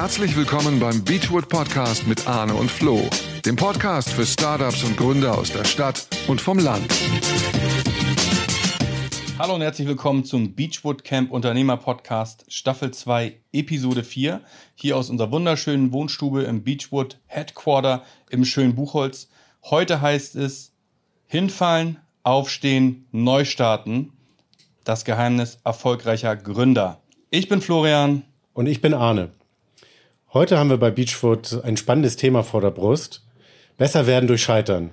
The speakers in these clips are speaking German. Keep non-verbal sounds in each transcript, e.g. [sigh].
Herzlich willkommen beim Beachwood Podcast mit Arne und Flo, dem Podcast für Startups und Gründer aus der Stadt und vom Land. Hallo und herzlich willkommen zum Beachwood Camp Unternehmer Podcast Staffel 2 Episode 4. Hier aus unserer wunderschönen Wohnstube im Beachwood Headquarter im schönen Buchholz. Heute heißt es hinfallen, aufstehen, neu starten. Das Geheimnis erfolgreicher Gründer. Ich bin Florian. Und ich bin Arne. Heute haben wir bei Beachwood ein spannendes Thema vor der Brust. Besser werden durch Scheitern.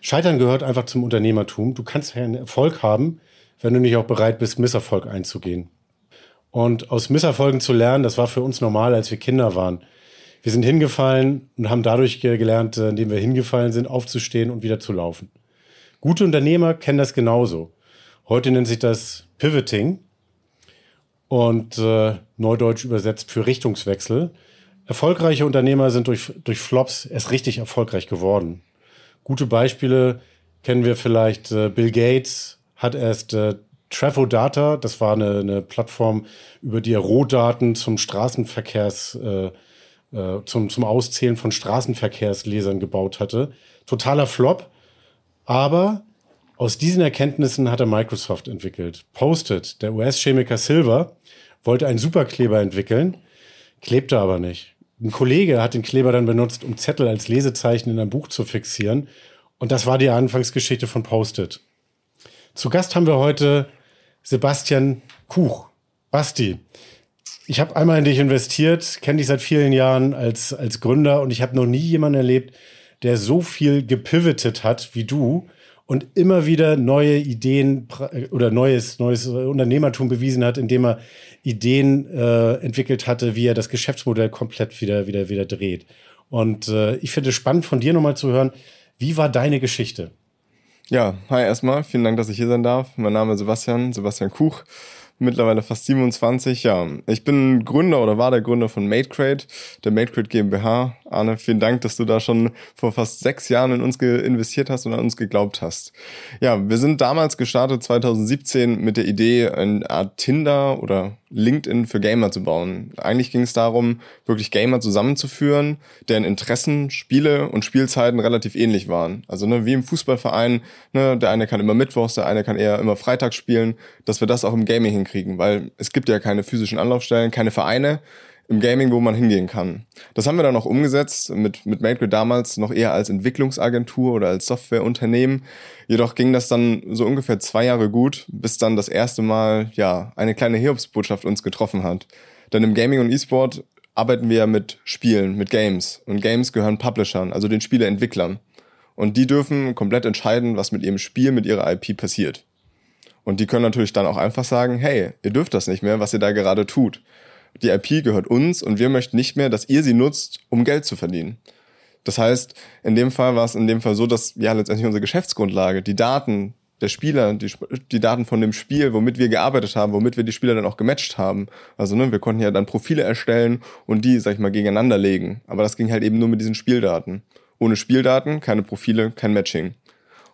Scheitern gehört einfach zum Unternehmertum. Du kannst einen Erfolg haben, wenn du nicht auch bereit bist, Misserfolg einzugehen. Und aus Misserfolgen zu lernen, das war für uns normal, als wir Kinder waren. Wir sind hingefallen und haben dadurch gelernt, äh, indem wir hingefallen sind, aufzustehen und wieder zu laufen. Gute Unternehmer kennen das genauso. Heute nennt sich das Pivoting und äh, neudeutsch übersetzt für Richtungswechsel. Erfolgreiche Unternehmer sind durch, durch Flops erst richtig erfolgreich geworden. Gute Beispiele kennen wir vielleicht. Äh, Bill Gates hat erst äh, Trafo Data, das war eine, eine Plattform, über die er Rohdaten zum Straßenverkehrs, äh, äh, zum, zum Auszählen von Straßenverkehrslesern gebaut hatte. Totaler Flop. Aber aus diesen Erkenntnissen hat er Microsoft entwickelt. Post-it, der US-Chemiker Silver, wollte einen Superkleber entwickeln, klebte aber nicht. Ein Kollege hat den Kleber dann benutzt, um Zettel als Lesezeichen in ein Buch zu fixieren. Und das war die Anfangsgeschichte von Post-it. Zu Gast haben wir heute Sebastian Kuch. Basti, ich habe einmal in dich investiert, kenne dich seit vielen Jahren als, als Gründer und ich habe noch nie jemanden erlebt, der so viel gepivotet hat wie du und immer wieder neue Ideen oder neues, neues Unternehmertum bewiesen hat, indem er Ideen äh, entwickelt hatte, wie er das Geschäftsmodell komplett wieder, wieder, wieder dreht. Und äh, ich finde es spannend, von dir nochmal zu hören, wie war deine Geschichte? Ja, hi erstmal, vielen Dank, dass ich hier sein darf. Mein Name ist Sebastian, Sebastian Kuch mittlerweile fast 27. Ja, ich bin Gründer oder war der Gründer von MadeCrate, der MadeCrate GmbH. Arne, vielen Dank, dass du da schon vor fast sechs Jahren in uns investiert hast und an uns geglaubt hast. Ja, wir sind damals gestartet 2017 mit der Idee, eine Art Tinder oder LinkedIn für Gamer zu bauen. Eigentlich ging es darum, wirklich Gamer zusammenzuführen, deren Interessen, Spiele und Spielzeiten relativ ähnlich waren. Also ne, wie im Fußballverein, ne, der eine kann immer Mittwochs, der eine kann eher immer Freitags spielen, dass wir das auch im Gaming hinkriegen, weil es gibt ja keine physischen Anlaufstellen, keine Vereine im Gaming, wo man hingehen kann. Das haben wir dann auch umgesetzt mit, mit MadeGrid damals noch eher als Entwicklungsagentur oder als Softwareunternehmen. Jedoch ging das dann so ungefähr zwei Jahre gut, bis dann das erste Mal, ja, eine kleine Hiobsbotschaft uns getroffen hat. Denn im Gaming und E-Sport arbeiten wir ja mit Spielen, mit Games. Und Games gehören Publishern, also den Spieleentwicklern. Und die dürfen komplett entscheiden, was mit ihrem Spiel, mit ihrer IP passiert. Und die können natürlich dann auch einfach sagen, hey, ihr dürft das nicht mehr, was ihr da gerade tut die IP gehört uns und wir möchten nicht mehr, dass ihr sie nutzt, um Geld zu verdienen. Das heißt, in dem Fall war es in dem Fall so, dass ja letztendlich unsere Geschäftsgrundlage, die Daten der Spieler, die, die Daten von dem Spiel, womit wir gearbeitet haben, womit wir die Spieler dann auch gematcht haben. Also ne, wir konnten ja dann Profile erstellen und die, sag ich mal, gegeneinander legen. Aber das ging halt eben nur mit diesen Spieldaten. Ohne Spieldaten, keine Profile, kein Matching.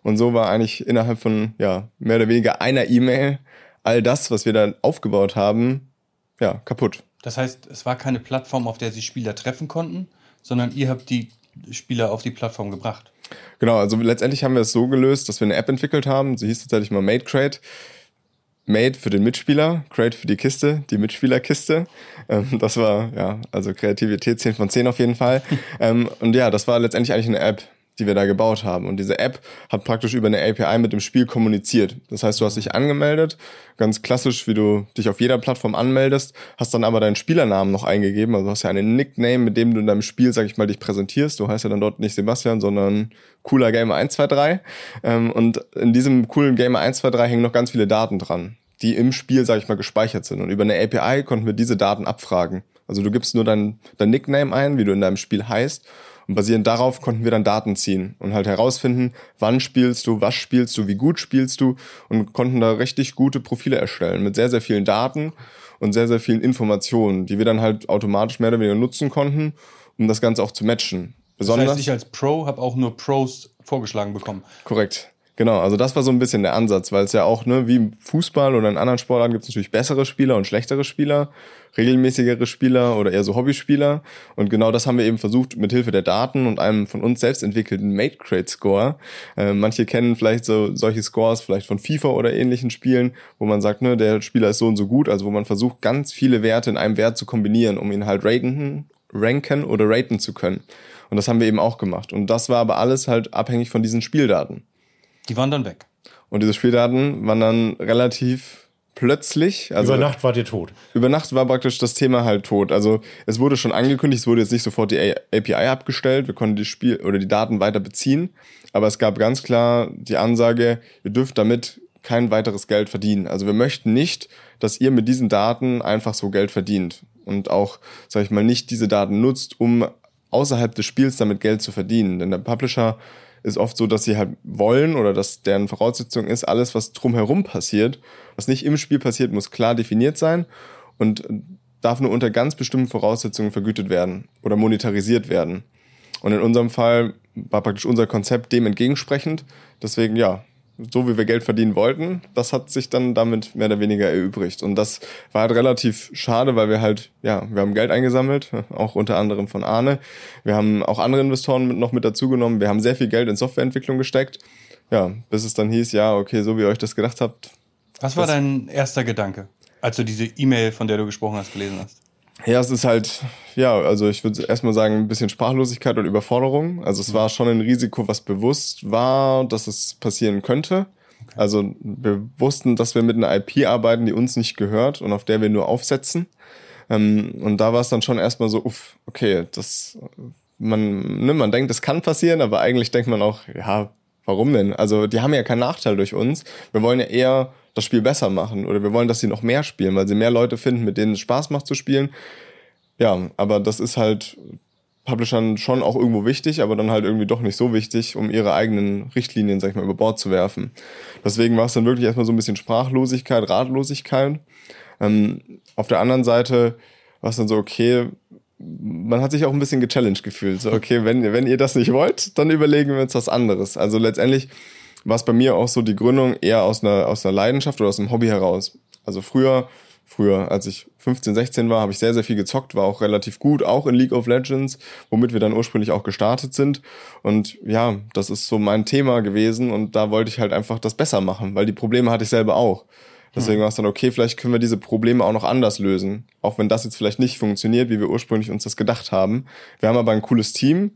Und so war eigentlich innerhalb von ja mehr oder weniger einer E-Mail all das, was wir dann aufgebaut haben, ja kaputt. Das heißt, es war keine Plattform, auf der sich Spieler treffen konnten, sondern ihr habt die Spieler auf die Plattform gebracht. Genau, also letztendlich haben wir es so gelöst, dass wir eine App entwickelt haben. Sie hieß tatsächlich mal Made Crate. Made für den Mitspieler, Crate für die Kiste, die Mitspielerkiste. Ähm, das war, ja, also Kreativität 10 von 10 auf jeden Fall. [laughs] ähm, und ja, das war letztendlich eigentlich eine App, die wir da gebaut haben. Und diese App hat praktisch über eine API mit dem Spiel kommuniziert. Das heißt, du hast dich angemeldet, ganz klassisch, wie du dich auf jeder Plattform anmeldest, hast dann aber deinen Spielernamen noch eingegeben. Also hast ja einen Nickname, mit dem du in deinem Spiel, sag ich mal, dich präsentierst. Du heißt ja dann dort nicht Sebastian, sondern cooler Gamer 123. Ähm, und in diesem coolen Gamer 123 hängen noch ganz viele Daten dran, die im Spiel, sag ich mal, gespeichert sind. Und über eine API konnten wir diese Daten abfragen. Also du gibst nur dein, dein Nickname ein, wie du in deinem Spiel heißt und basierend darauf konnten wir dann Daten ziehen und halt herausfinden, wann spielst du, was spielst du, wie gut spielst du und konnten da richtig gute Profile erstellen mit sehr, sehr vielen Daten und sehr, sehr vielen Informationen, die wir dann halt automatisch mehr oder weniger nutzen konnten, um das Ganze auch zu matchen. Besonders das heißt, ich als Pro habe auch nur Pros vorgeschlagen bekommen. Korrekt. Genau, also das war so ein bisschen der Ansatz, weil es ja auch, ne, wie im Fußball oder in anderen Sportarten gibt es natürlich bessere Spieler und schlechtere Spieler, regelmäßigere Spieler oder eher so Hobbyspieler. Und genau das haben wir eben versucht, mit Hilfe der Daten und einem von uns selbst entwickelten Mate Crate Score. Äh, manche kennen vielleicht so solche Scores vielleicht von FIFA oder ähnlichen Spielen, wo man sagt, ne, der Spieler ist so und so gut, also wo man versucht, ganz viele Werte in einem Wert zu kombinieren, um ihn halt ranken, ranken oder raten zu können. Und das haben wir eben auch gemacht. Und das war aber alles halt abhängig von diesen Spieldaten. Die waren dann weg. Und diese Spieldaten waren dann relativ plötzlich. Also Über Nacht wart ihr tot. Über Nacht war praktisch das Thema halt tot. Also es wurde schon angekündigt, es wurde jetzt nicht sofort die API abgestellt, wir konnten die Spiel oder die Daten weiter beziehen, aber es gab ganz klar die Ansage, ihr dürft damit kein weiteres Geld verdienen. Also wir möchten nicht, dass ihr mit diesen Daten einfach so Geld verdient und auch, sag ich mal, nicht diese Daten nutzt, um außerhalb des Spiels damit Geld zu verdienen. Denn der Publisher ist oft so, dass sie halt wollen oder dass deren Voraussetzung ist, alles, was drumherum passiert, was nicht im Spiel passiert, muss klar definiert sein und darf nur unter ganz bestimmten Voraussetzungen vergütet werden oder monetarisiert werden. Und in unserem Fall war praktisch unser Konzept dem entgegensprechend. Deswegen, ja, so wie wir Geld verdienen wollten, das hat sich dann damit mehr oder weniger erübrigt. Und das war halt relativ schade, weil wir halt, ja, wir haben Geld eingesammelt, auch unter anderem von Arne. Wir haben auch andere Investoren mit, noch mit dazugenommen. Wir haben sehr viel Geld in Softwareentwicklung gesteckt. Ja, bis es dann hieß, ja, okay, so wie ihr euch das gedacht habt. Was war dein erster Gedanke, als du diese E-Mail, von der du gesprochen hast, gelesen hast? Ja, es ist halt, ja, also ich würde erstmal sagen, ein bisschen Sprachlosigkeit und Überforderung. Also es war schon ein Risiko, was bewusst war, dass es passieren könnte. Okay. Also wir wussten, dass wir mit einer IP arbeiten, die uns nicht gehört und auf der wir nur aufsetzen. Ähm, und da war es dann schon erstmal so, uff, okay, das, man, ne, man denkt, es kann passieren, aber eigentlich denkt man auch, ja, warum denn? Also die haben ja keinen Nachteil durch uns. Wir wollen ja eher das Spiel besser machen oder wir wollen, dass sie noch mehr spielen, weil sie mehr Leute finden, mit denen es Spaß macht zu spielen. Ja, aber das ist halt Publishern schon auch irgendwo wichtig, aber dann halt irgendwie doch nicht so wichtig, um ihre eigenen Richtlinien, sag ich mal, über Bord zu werfen. Deswegen war es dann wirklich erstmal so ein bisschen Sprachlosigkeit, Ratlosigkeit. Ähm, auf der anderen Seite war es dann so, okay, man hat sich auch ein bisschen gechallenged gefühlt. So, [laughs] okay, wenn, wenn ihr das nicht wollt, dann überlegen wir uns was anderes. Also letztendlich war es bei mir auch so die Gründung eher aus einer, aus einer Leidenschaft oder aus einem Hobby heraus. Also früher, früher, als ich 15, 16 war, habe ich sehr, sehr viel gezockt, war auch relativ gut, auch in League of Legends, womit wir dann ursprünglich auch gestartet sind. Und ja, das ist so mein Thema gewesen und da wollte ich halt einfach das besser machen, weil die Probleme hatte ich selber auch. Deswegen hm. war es dann, okay, vielleicht können wir diese Probleme auch noch anders lösen. Auch wenn das jetzt vielleicht nicht funktioniert, wie wir ursprünglich uns das gedacht haben. Wir haben aber ein cooles Team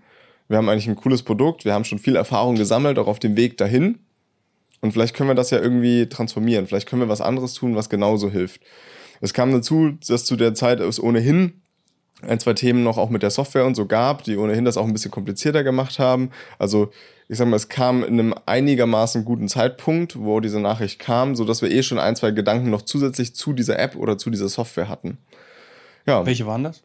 wir haben eigentlich ein cooles Produkt, wir haben schon viel Erfahrung gesammelt, auch auf dem Weg dahin. Und vielleicht können wir das ja irgendwie transformieren. Vielleicht können wir was anderes tun, was genauso hilft. Es kam dazu, dass zu der Zeit es ohnehin ein, zwei Themen noch auch mit der Software und so gab, die ohnehin das auch ein bisschen komplizierter gemacht haben. Also ich sag mal, es kam in einem einigermaßen guten Zeitpunkt, wo diese Nachricht kam, so dass wir eh schon ein, zwei Gedanken noch zusätzlich zu dieser App oder zu dieser Software hatten. Ja. Welche waren das?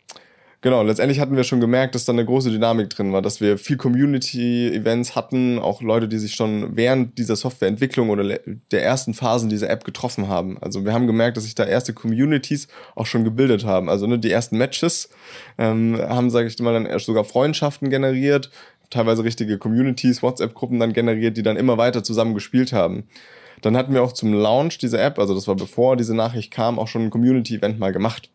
Genau, letztendlich hatten wir schon gemerkt, dass da eine große Dynamik drin war, dass wir viel Community-Events hatten, auch Leute, die sich schon während dieser Softwareentwicklung oder der ersten Phasen dieser App getroffen haben. Also wir haben gemerkt, dass sich da erste Communities auch schon gebildet haben. Also ne, die ersten Matches ähm, haben, sage ich mal, dann erst sogar Freundschaften generiert, teilweise richtige Communities, WhatsApp-Gruppen dann generiert, die dann immer weiter zusammen gespielt haben. Dann hatten wir auch zum Launch dieser App, also das war bevor diese Nachricht kam, auch schon ein Community-Event mal gemacht.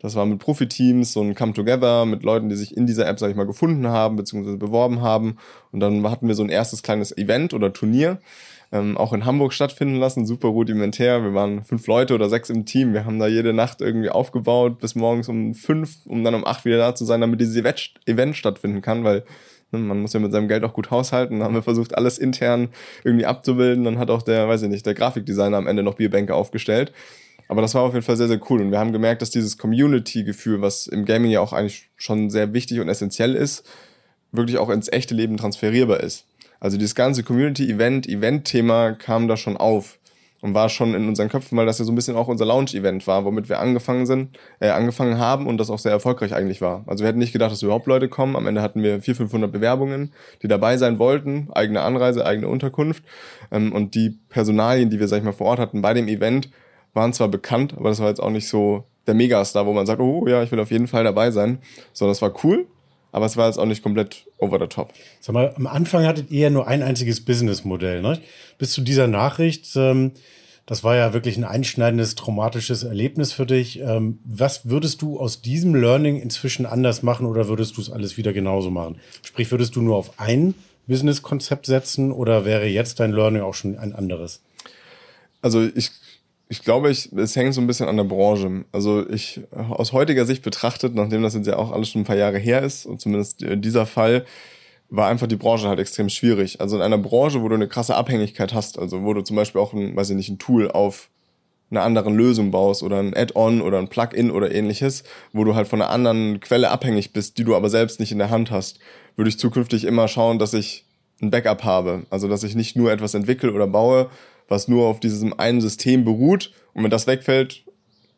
Das war mit Profiteams, so ein Come-Together mit Leuten, die sich in dieser App, sag ich mal, gefunden haben, beziehungsweise beworben haben. Und dann hatten wir so ein erstes kleines Event oder Turnier, ähm, auch in Hamburg stattfinden lassen, super rudimentär. Wir waren fünf Leute oder sechs im Team. Wir haben da jede Nacht irgendwie aufgebaut bis morgens um fünf, um dann um acht wieder da zu sein, damit dieses Event stattfinden kann, weil ne, man muss ja mit seinem Geld auch gut haushalten. Dann haben wir versucht, alles intern irgendwie abzubilden. Dann hat auch der, weiß ich nicht, der Grafikdesigner am Ende noch Bierbänke aufgestellt. Aber das war auf jeden Fall sehr, sehr cool. Und wir haben gemerkt, dass dieses Community-Gefühl, was im Gaming ja auch eigentlich schon sehr wichtig und essentiell ist, wirklich auch ins echte Leben transferierbar ist. Also dieses ganze Community-Event, Event-Thema kam da schon auf und war schon in unseren Köpfen, weil das ja so ein bisschen auch unser Launch-Event war, womit wir angefangen sind, äh, angefangen haben und das auch sehr erfolgreich eigentlich war. Also wir hätten nicht gedacht, dass überhaupt Leute kommen. Am Ende hatten wir 400, 500 Bewerbungen, die dabei sein wollten, eigene Anreise, eigene Unterkunft ähm, und die Personalien, die wir sag ich mal vor Ort hatten bei dem Event, waren zwar bekannt, aber das war jetzt auch nicht so der Megastar, wo man sagt, oh ja, ich will auf jeden Fall dabei sein. So, das war cool. aber es war jetzt auch nicht komplett over the top. Sag mal, am Anfang hattet ihr ja nur ein einziges Businessmodell, ne? Bis zu dieser Nachricht, ähm, das war ja wirklich ein einschneidendes, traumatisches Erlebnis für dich. Ähm, was würdest du aus diesem Learning inzwischen anders machen oder würdest du es alles wieder genauso machen? Sprich, würdest du nur auf ein Businesskonzept setzen oder wäre jetzt dein Learning auch schon ein anderes? Also ich ich glaube, ich, es hängt so ein bisschen an der Branche. Also ich, aus heutiger Sicht betrachtet, nachdem das jetzt ja auch alles schon ein paar Jahre her ist, und zumindest dieser Fall, war einfach die Branche halt extrem schwierig. Also in einer Branche, wo du eine krasse Abhängigkeit hast, also wo du zum Beispiel auch ein, weiß ich nicht, ein Tool auf einer anderen Lösung baust oder ein Add-on oder ein Plugin oder ähnliches, wo du halt von einer anderen Quelle abhängig bist, die du aber selbst nicht in der Hand hast, würde ich zukünftig immer schauen, dass ich ein Backup habe. Also dass ich nicht nur etwas entwickle oder baue, was nur auf diesem einen System beruht und wenn das wegfällt,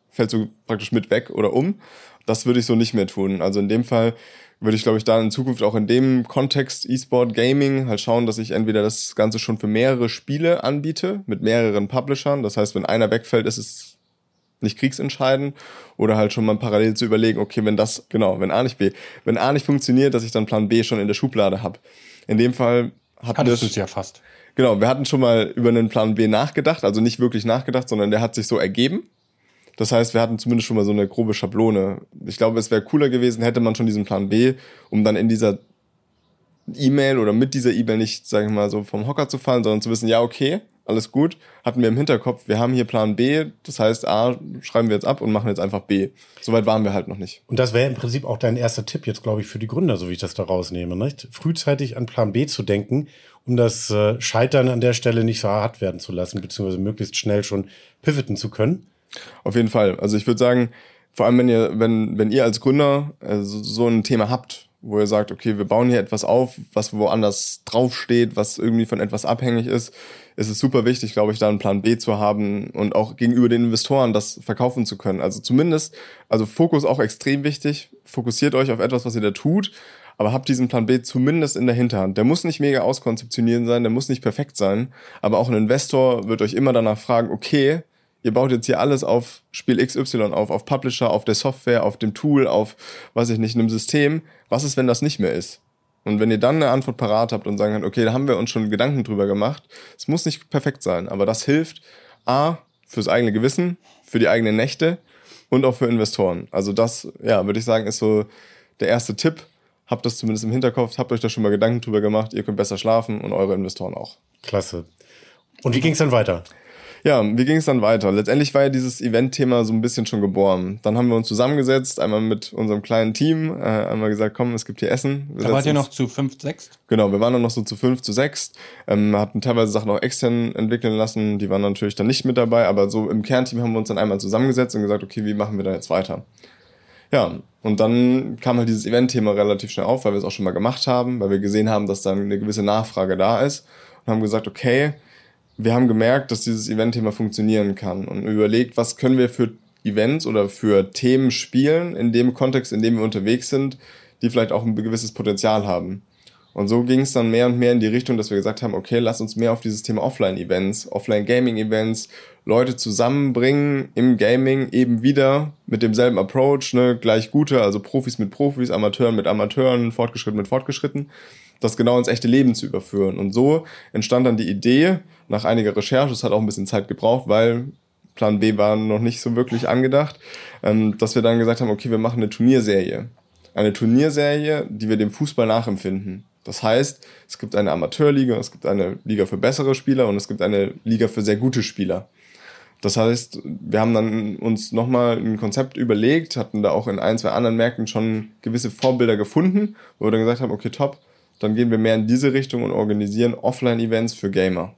fällt du praktisch mit weg oder um. Das würde ich so nicht mehr tun. Also in dem Fall würde ich, glaube ich, da in Zukunft auch in dem Kontext E-Sport Gaming halt schauen, dass ich entweder das Ganze schon für mehrere Spiele anbiete, mit mehreren Publishern. Das heißt, wenn einer wegfällt, ist es nicht kriegsentscheidend oder halt schon mal parallel zu überlegen, okay, wenn das, genau, wenn A nicht B, wenn A nicht funktioniert, dass ich dann Plan B schon in der Schublade habe. In dem Fall hat Hattest du es ja fast. Genau, wir hatten schon mal über einen Plan B nachgedacht, also nicht wirklich nachgedacht, sondern der hat sich so ergeben. Das heißt, wir hatten zumindest schon mal so eine grobe Schablone. Ich glaube, es wäre cooler gewesen, hätte man schon diesen Plan B, um dann in dieser E-Mail oder mit dieser E-Mail nicht, sagen wir mal, so vom Hocker zu fallen, sondern zu wissen, ja, okay, alles gut, hatten wir im Hinterkopf, wir haben hier Plan B, das heißt A schreiben wir jetzt ab und machen jetzt einfach B. Soweit waren wir halt noch nicht. Und das wäre im Prinzip auch dein erster Tipp jetzt, glaube ich, für die Gründer, so wie ich das da rausnehme, nicht? Frühzeitig an Plan B zu denken, um das äh, Scheitern an der Stelle nicht so hart werden zu lassen, beziehungsweise möglichst schnell schon pivoten zu können. Auf jeden Fall. Also ich würde sagen, vor allem wenn ihr, wenn, wenn ihr als Gründer äh, so, so ein Thema habt, wo ihr sagt, okay, wir bauen hier etwas auf, was woanders draufsteht, was irgendwie von etwas abhängig ist, ist es super wichtig, glaube ich, da einen Plan B zu haben und auch gegenüber den Investoren das verkaufen zu können. Also zumindest, also Fokus auch extrem wichtig. Fokussiert euch auf etwas, was ihr da tut, aber habt diesen Plan B zumindest in der Hinterhand. Der muss nicht mega auskonzeptionieren sein, der muss nicht perfekt sein, aber auch ein Investor wird euch immer danach fragen, okay, ihr baut jetzt hier alles auf Spiel XY auf, auf Publisher, auf der Software, auf dem Tool, auf, weiß ich nicht, einem System. Was ist, wenn das nicht mehr ist? Und wenn ihr dann eine Antwort parat habt und sagen könnt, okay, da haben wir uns schon Gedanken drüber gemacht, es muss nicht perfekt sein, aber das hilft A, fürs eigene Gewissen, für die eigenen Nächte und auch für Investoren. Also das, ja, würde ich sagen, ist so der erste Tipp. Habt das zumindest im Hinterkopf, habt euch da schon mal Gedanken drüber gemacht, ihr könnt besser schlafen und eure Investoren auch. Klasse. Und wie ging es dann weiter? Ja, wie ging es dann weiter? Letztendlich war ja dieses Event-Thema so ein bisschen schon geboren. Dann haben wir uns zusammengesetzt, einmal mit unserem kleinen Team, äh, einmal gesagt, komm, es gibt hier Essen. Wir da wart ihr noch zu fünf, sechs? Genau, wir waren dann noch so zu fünf, zu sechs, ähm, hatten teilweise Sachen auch extern entwickeln lassen, die waren natürlich dann nicht mit dabei, aber so im Kernteam haben wir uns dann einmal zusammengesetzt und gesagt, okay, wie machen wir da jetzt weiter? Ja, und dann kam halt dieses Event-Thema relativ schnell auf, weil wir es auch schon mal gemacht haben, weil wir gesehen haben, dass dann eine gewisse Nachfrage da ist und haben gesagt, okay, wir haben gemerkt, dass dieses Event-Thema funktionieren kann und überlegt, was können wir für Events oder für Themen spielen in dem Kontext, in dem wir unterwegs sind, die vielleicht auch ein gewisses Potenzial haben. Und so ging es dann mehr und mehr in die Richtung, dass wir gesagt haben, okay, lass uns mehr auf dieses Thema Offline-Events, Offline-Gaming-Events, Leute zusammenbringen im Gaming eben wieder mit demselben Approach, ne, gleich gute, also Profis mit Profis, Amateuren mit Amateuren, Fortgeschritten mit Fortgeschritten, das genau ins echte Leben zu überführen. Und so entstand dann die Idee, nach einiger Recherche, es hat auch ein bisschen Zeit gebraucht, weil Plan B war noch nicht so wirklich angedacht, ähm, dass wir dann gesagt haben, okay, wir machen eine Turnierserie. Eine Turnierserie, die wir dem Fußball nachempfinden. Das heißt, es gibt eine Amateurliga, es gibt eine Liga für bessere Spieler und es gibt eine Liga für sehr gute Spieler. Das heißt, wir haben dann uns nochmal ein Konzept überlegt, hatten da auch in ein, zwei anderen Märkten schon gewisse Vorbilder gefunden, wo wir dann gesagt haben, okay, top, dann gehen wir mehr in diese Richtung und organisieren Offline-Events für Gamer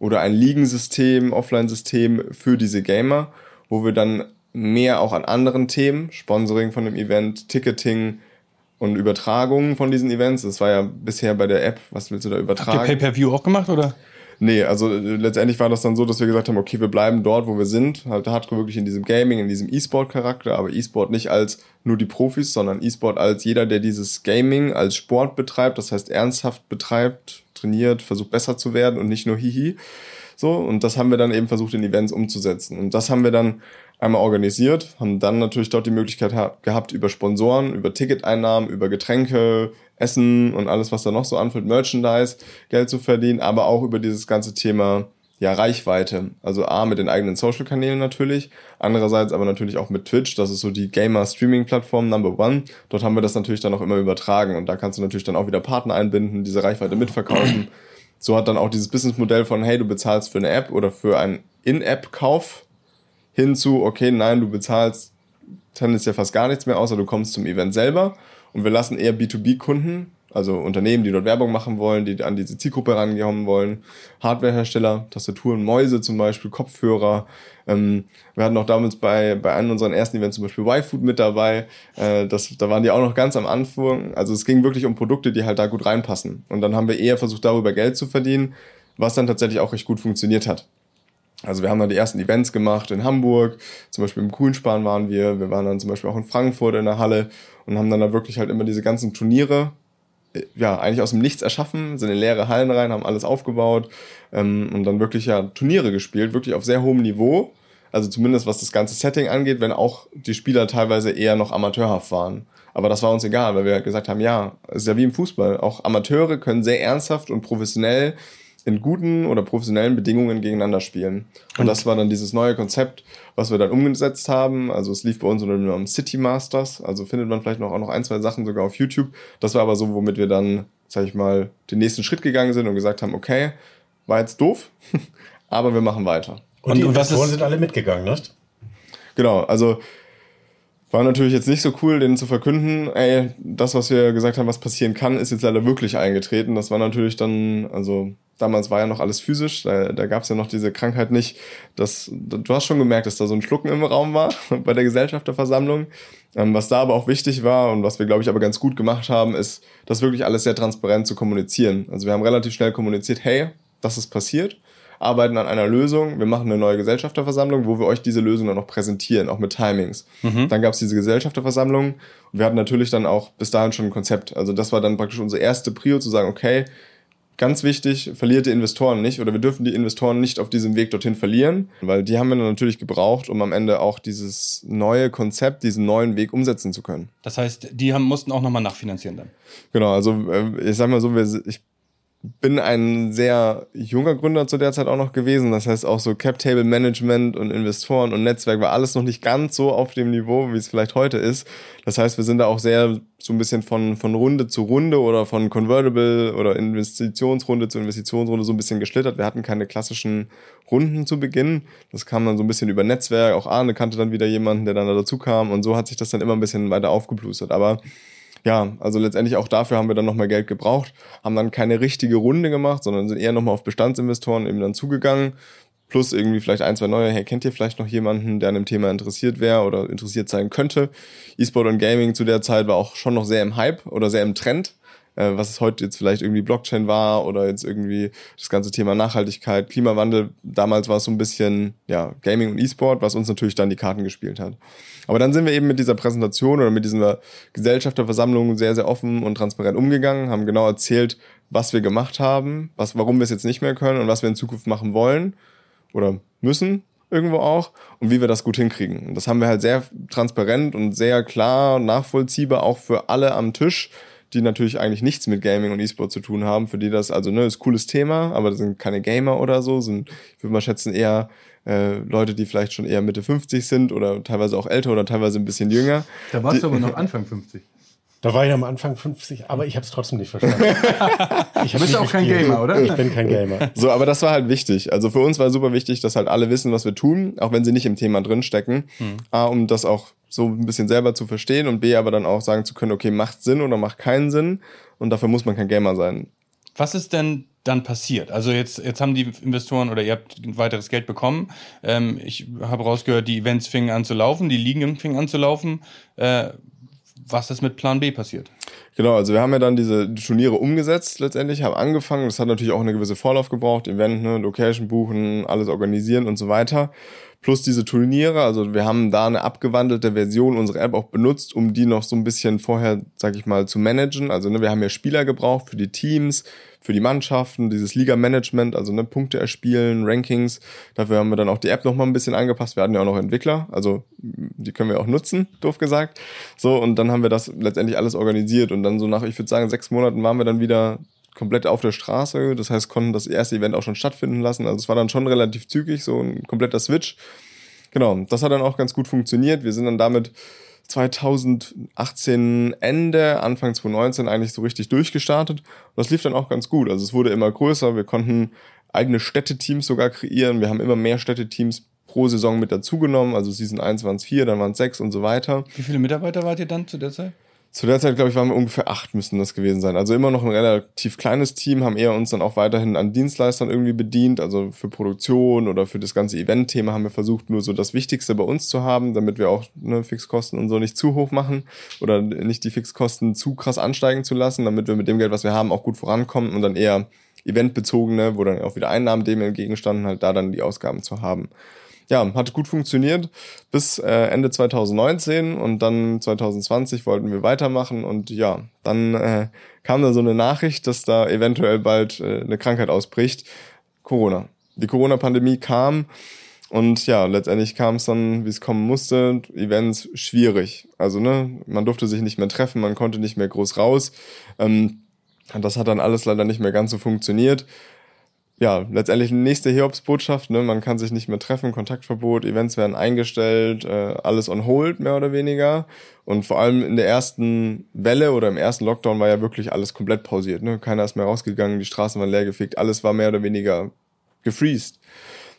oder ein Ligensystem, Offline-System für diese Gamer, wo wir dann mehr auch an anderen Themen, Sponsoring von dem Event, Ticketing und Übertragungen von diesen Events. Das war ja bisher bei der App, was willst du da übertragen? Habt ihr Pay-Per-View auch gemacht, oder? Nee, also äh, letztendlich war das dann so, dass wir gesagt haben, okay, wir bleiben dort, wo wir sind, halt hardcore wirklich in diesem Gaming, in diesem E-Sport-Charakter, aber E-Sport nicht als nur die Profis, sondern E-Sport als jeder, der dieses Gaming als Sport betreibt, das heißt ernsthaft betreibt, trainiert, versucht besser zu werden und nicht nur hihi. So, und das haben wir dann eben versucht, in Events umzusetzen. Und das haben wir dann einmal organisiert, haben dann natürlich dort die Möglichkeit gehabt, über Sponsoren, über Ticketeinnahmen, über Getränke, Essen und alles, was da noch so anfällt, Merchandise, Geld zu verdienen, aber auch über dieses ganze Thema ja, Reichweite. Also A, mit den eigenen Social-Kanälen natürlich, andererseits aber natürlich auch mit Twitch, das ist so die Gamer-Streaming-Plattform Number One. Dort haben wir das natürlich dann auch immer übertragen und da kannst du natürlich dann auch wieder Partner einbinden, diese Reichweite mitverkaufen. So hat dann auch dieses Businessmodell von, hey, du bezahlst für eine App oder für einen In-App-Kauf hinzu, okay, nein, du bezahlst tendenziell fast gar nichts mehr, außer du kommst zum Event selber. Und wir lassen eher B2B-Kunden also Unternehmen, die dort Werbung machen wollen, die an diese Zielgruppe rankommen wollen, Hardwarehersteller, Tastaturen, Mäuse zum Beispiel, Kopfhörer. Ähm, wir hatten auch damals bei, bei einem unserer ersten Events zum Beispiel Y-Food mit dabei. Äh, das, da waren die auch noch ganz am Anfang. Also es ging wirklich um Produkte, die halt da gut reinpassen. Und dann haben wir eher versucht, darüber Geld zu verdienen, was dann tatsächlich auch recht gut funktioniert hat. Also wir haben dann die ersten Events gemacht in Hamburg, zum Beispiel im Grünspan waren wir, wir waren dann zum Beispiel auch in Frankfurt in der Halle und haben dann da wirklich halt immer diese ganzen Turniere ja, eigentlich aus dem Nichts erschaffen, sind in leere Hallen rein, haben alles aufgebaut ähm, und dann wirklich ja Turniere gespielt, wirklich auf sehr hohem Niveau. Also zumindest was das ganze Setting angeht, wenn auch die Spieler teilweise eher noch amateurhaft waren. Aber das war uns egal, weil wir gesagt haben, ja, ist ja wie im Fußball. Auch Amateure können sehr ernsthaft und professionell in guten oder professionellen Bedingungen gegeneinander spielen. Und, und das war dann dieses neue Konzept, was wir dann umgesetzt haben. Also es lief bei uns unter dem Namen City Masters. Also findet man vielleicht noch auch noch ein, zwei Sachen sogar auf YouTube. Das war aber so, womit wir dann, sag ich mal, den nächsten Schritt gegangen sind und gesagt haben, okay, war jetzt doof, [laughs] aber wir machen weiter. Und, und die Investoren sind alle mitgegangen, nicht? Genau, also war natürlich jetzt nicht so cool, denen zu verkünden, ey, das, was wir gesagt haben, was passieren kann, ist jetzt leider wirklich eingetreten. Das war natürlich dann, also damals war ja noch alles physisch, da, da gab es ja noch diese Krankheit nicht. Das, du hast schon gemerkt, dass da so ein Schlucken im Raum war [laughs] bei der Gesellschafterversammlung. Ähm, was da aber auch wichtig war und was wir, glaube ich, aber ganz gut gemacht haben, ist, das wirklich alles sehr transparent zu kommunizieren. Also wir haben relativ schnell kommuniziert, hey, das ist passiert arbeiten an einer Lösung, wir machen eine neue Gesellschafterversammlung, wo wir euch diese Lösung dann noch präsentieren, auch mit Timings. Mhm. Dann gab es diese Gesellschafterversammlung und wir hatten natürlich dann auch bis dahin schon ein Konzept. Also das war dann praktisch unsere erste Prio zu sagen, okay, ganz wichtig, verliert die Investoren nicht oder wir dürfen die Investoren nicht auf diesem Weg dorthin verlieren, weil die haben wir dann natürlich gebraucht, um am Ende auch dieses neue Konzept, diesen neuen Weg umsetzen zu können. Das heißt, die haben, mussten auch nochmal nachfinanzieren dann? Genau, also äh, ich sag mal so, wir, ich bin ein sehr junger Gründer zu der Zeit auch noch gewesen. Das heißt auch so Cap Table Management und Investoren und Netzwerk war alles noch nicht ganz so auf dem Niveau, wie es vielleicht heute ist. Das heißt, wir sind da auch sehr so ein bisschen von, von Runde zu Runde oder von Convertible oder Investitionsrunde zu Investitionsrunde so ein bisschen geschlittert. Wir hatten keine klassischen Runden zu Beginn. Das kam dann so ein bisschen über Netzwerk. Auch Arne kannte dann wieder jemanden, der dann dazu kam und so hat sich das dann immer ein bisschen weiter aufgeplustert. Aber ja, also letztendlich auch dafür haben wir dann nochmal Geld gebraucht, haben dann keine richtige Runde gemacht, sondern sind eher nochmal auf Bestandsinvestoren eben dann zugegangen. Plus irgendwie vielleicht ein, zwei neue. Hey, kennt ihr vielleicht noch jemanden, der an dem Thema interessiert wäre oder interessiert sein könnte? E-Sport und Gaming zu der Zeit war auch schon noch sehr im Hype oder sehr im Trend äh, was es heute jetzt vielleicht irgendwie Blockchain war oder jetzt irgendwie das ganze Thema Nachhaltigkeit, Klimawandel. Damals war es so ein bisschen ja, Gaming und E-Sport, was uns natürlich dann die Karten gespielt hat. Aber dann sind wir eben mit dieser Präsentation oder mit dieser Gesellschafterversammlung sehr, sehr offen und transparent umgegangen, haben genau erzählt, was wir gemacht haben, was, warum wir es jetzt nicht mehr können und was wir in Zukunft machen wollen oder müssen irgendwo auch und wie wir das gut hinkriegen. Und das haben wir halt sehr transparent und sehr klar nachvollziehbar auch für alle am Tisch die natürlich eigentlich nichts mit Gaming und E-Sport zu tun haben, für die das, also, ne, ist cooles Thema, aber das sind keine Gamer oder so, sind, ich würde mal schätzen, eher äh, Leute, die vielleicht schon eher Mitte 50 sind oder teilweise auch älter oder teilweise ein bisschen jünger. Da warst die, du aber [laughs] noch Anfang 50. Da war ich am Anfang 50, aber ich habe es trotzdem nicht verstanden. [laughs] ich du bist auch kein Gamer, oder? Ich bin kein Gamer. So, aber das war halt wichtig. Also für uns war super wichtig, dass halt alle wissen, was wir tun, auch wenn sie nicht im Thema drinstecken. Hm. A, um das auch so ein bisschen selber zu verstehen und B, aber dann auch sagen zu können, okay, macht Sinn oder macht keinen Sinn. Und dafür muss man kein Gamer sein. Was ist denn dann passiert? Also jetzt, jetzt haben die Investoren oder ihr habt weiteres Geld bekommen. Ähm, ich habe rausgehört, die Events fingen an zu laufen, die Ligen fingen an zu laufen. Äh, was ist mit Plan B passiert? Genau, also wir haben ja dann diese Turniere umgesetzt letztendlich, haben angefangen. Das hat natürlich auch eine gewisse Vorlauf gebraucht, Event, ne, Location buchen, alles organisieren und so weiter. Plus diese Turniere. Also wir haben da eine abgewandelte Version unserer App auch benutzt, um die noch so ein bisschen vorher, sag ich mal, zu managen. Also ne, wir haben ja Spieler gebraucht für die Teams, für die Mannschaften, dieses Liga-Management, also ne, Punkte erspielen, Rankings. Dafür haben wir dann auch die App noch mal ein bisschen angepasst. Wir hatten ja auch noch Entwickler, also die können wir auch nutzen, doof gesagt. So, und dann haben wir das letztendlich alles organisiert und dann so nach, ich würde sagen, sechs Monaten waren wir dann wieder komplett auf der Straße. Das heißt, konnten das erste Event auch schon stattfinden lassen. Also es war dann schon relativ zügig, so ein kompletter Switch. Genau, das hat dann auch ganz gut funktioniert. Wir sind dann damit 2018 Ende, Anfang 2019 eigentlich so richtig durchgestartet. Und das lief dann auch ganz gut. Also es wurde immer größer. Wir konnten eigene Städteteams sogar kreieren. Wir haben immer mehr Städteteams pro Saison mit dazugenommen. Also Season 1 waren es vier, dann waren es sechs und so weiter. Wie viele Mitarbeiter wart ihr dann zu der Zeit? Zu der Zeit, glaube ich, waren wir ungefähr acht, müssten das gewesen sein. Also immer noch ein relativ kleines Team, haben eher uns dann auch weiterhin an Dienstleistern irgendwie bedient. Also für Produktion oder für das ganze Event-Thema haben wir versucht, nur so das Wichtigste bei uns zu haben, damit wir auch ne, Fixkosten und so nicht zu hoch machen oder nicht die Fixkosten zu krass ansteigen zu lassen, damit wir mit dem Geld, was wir haben, auch gut vorankommen und dann eher eventbezogene, wo dann auch wieder Einnahmen dem entgegenstanden, halt da dann die Ausgaben zu haben ja, hat gut funktioniert bis äh, Ende 2019 und dann 2020 wollten wir weitermachen und ja, dann äh, kam da so eine Nachricht, dass da eventuell bald äh, eine Krankheit ausbricht, Corona. Die Corona-Pandemie kam und ja, letztendlich kam es dann, wie es kommen musste, Events schwierig. Also ne, man durfte sich nicht mehr treffen, man konnte nicht mehr groß raus. Ähm, das hat dann alles leider nicht mehr ganz so funktioniert ja, letztendlich nächste Hiobsbotschaft, ne? man kann sich nicht mehr treffen, Kontaktverbot, Events werden eingestellt, äh, alles on hold mehr oder weniger. Und vor allem in der ersten Welle oder im ersten Lockdown war ja wirklich alles komplett pausiert. Ne? Keiner ist mehr rausgegangen, die Straßen waren leergefickt, alles war mehr oder weniger gefreezed.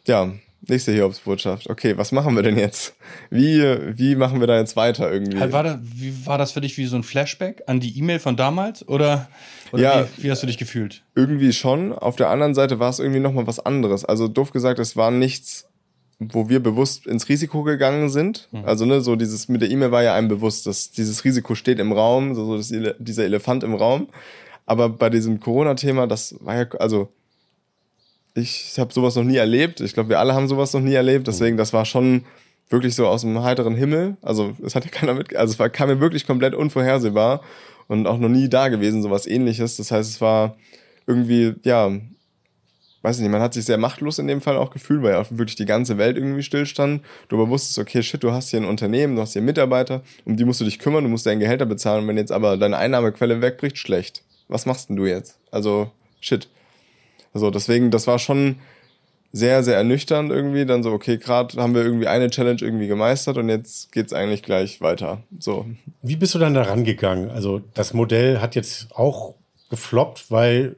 Ja, Nächste Hiobsbotschaft. Okay, was machen wir denn jetzt? Wie, wie machen wir da jetzt weiter irgendwie? Halt war, das, wie, war das für dich wie so ein Flashback an die E-Mail von damals? Oder, oder ja, wie, wie, hast du dich gefühlt? Irgendwie schon. Auf der anderen Seite war es irgendwie nochmal was anderes. Also doof gesagt, es war nichts, wo wir bewusst ins Risiko gegangen sind. Mhm. Also ne, so dieses mit der E-Mail war ja einem bewusst, dass dieses Risiko steht im Raum, so, so das, dieser Elefant im Raum. Aber bei diesem Corona-Thema, das war ja, also ich habe sowas noch nie erlebt. Ich glaube, wir alle haben sowas noch nie erlebt. Deswegen, das war schon wirklich so aus dem heiteren Himmel. Also es hat ja keiner mit, also es kam mir wirklich komplett unvorhersehbar und auch noch nie da gewesen, sowas ähnliches. Das heißt, es war irgendwie, ja, weiß ich nicht, man hat sich sehr machtlos in dem Fall auch gefühlt, weil ja auch wirklich die ganze Welt irgendwie stillstand. Du aber wusstest, okay, shit, du hast hier ein Unternehmen, du hast hier Mitarbeiter, um die musst du dich kümmern, du musst deinen Gehälter bezahlen. Und wenn jetzt aber deine Einnahmequelle wegbricht, schlecht. Was machst denn du jetzt? Also, shit. Also deswegen, das war schon sehr, sehr ernüchternd irgendwie. Dann so, okay, gerade haben wir irgendwie eine Challenge irgendwie gemeistert und jetzt geht's eigentlich gleich weiter. So. Wie bist du dann da rangegangen? Also das Modell hat jetzt auch gefloppt, weil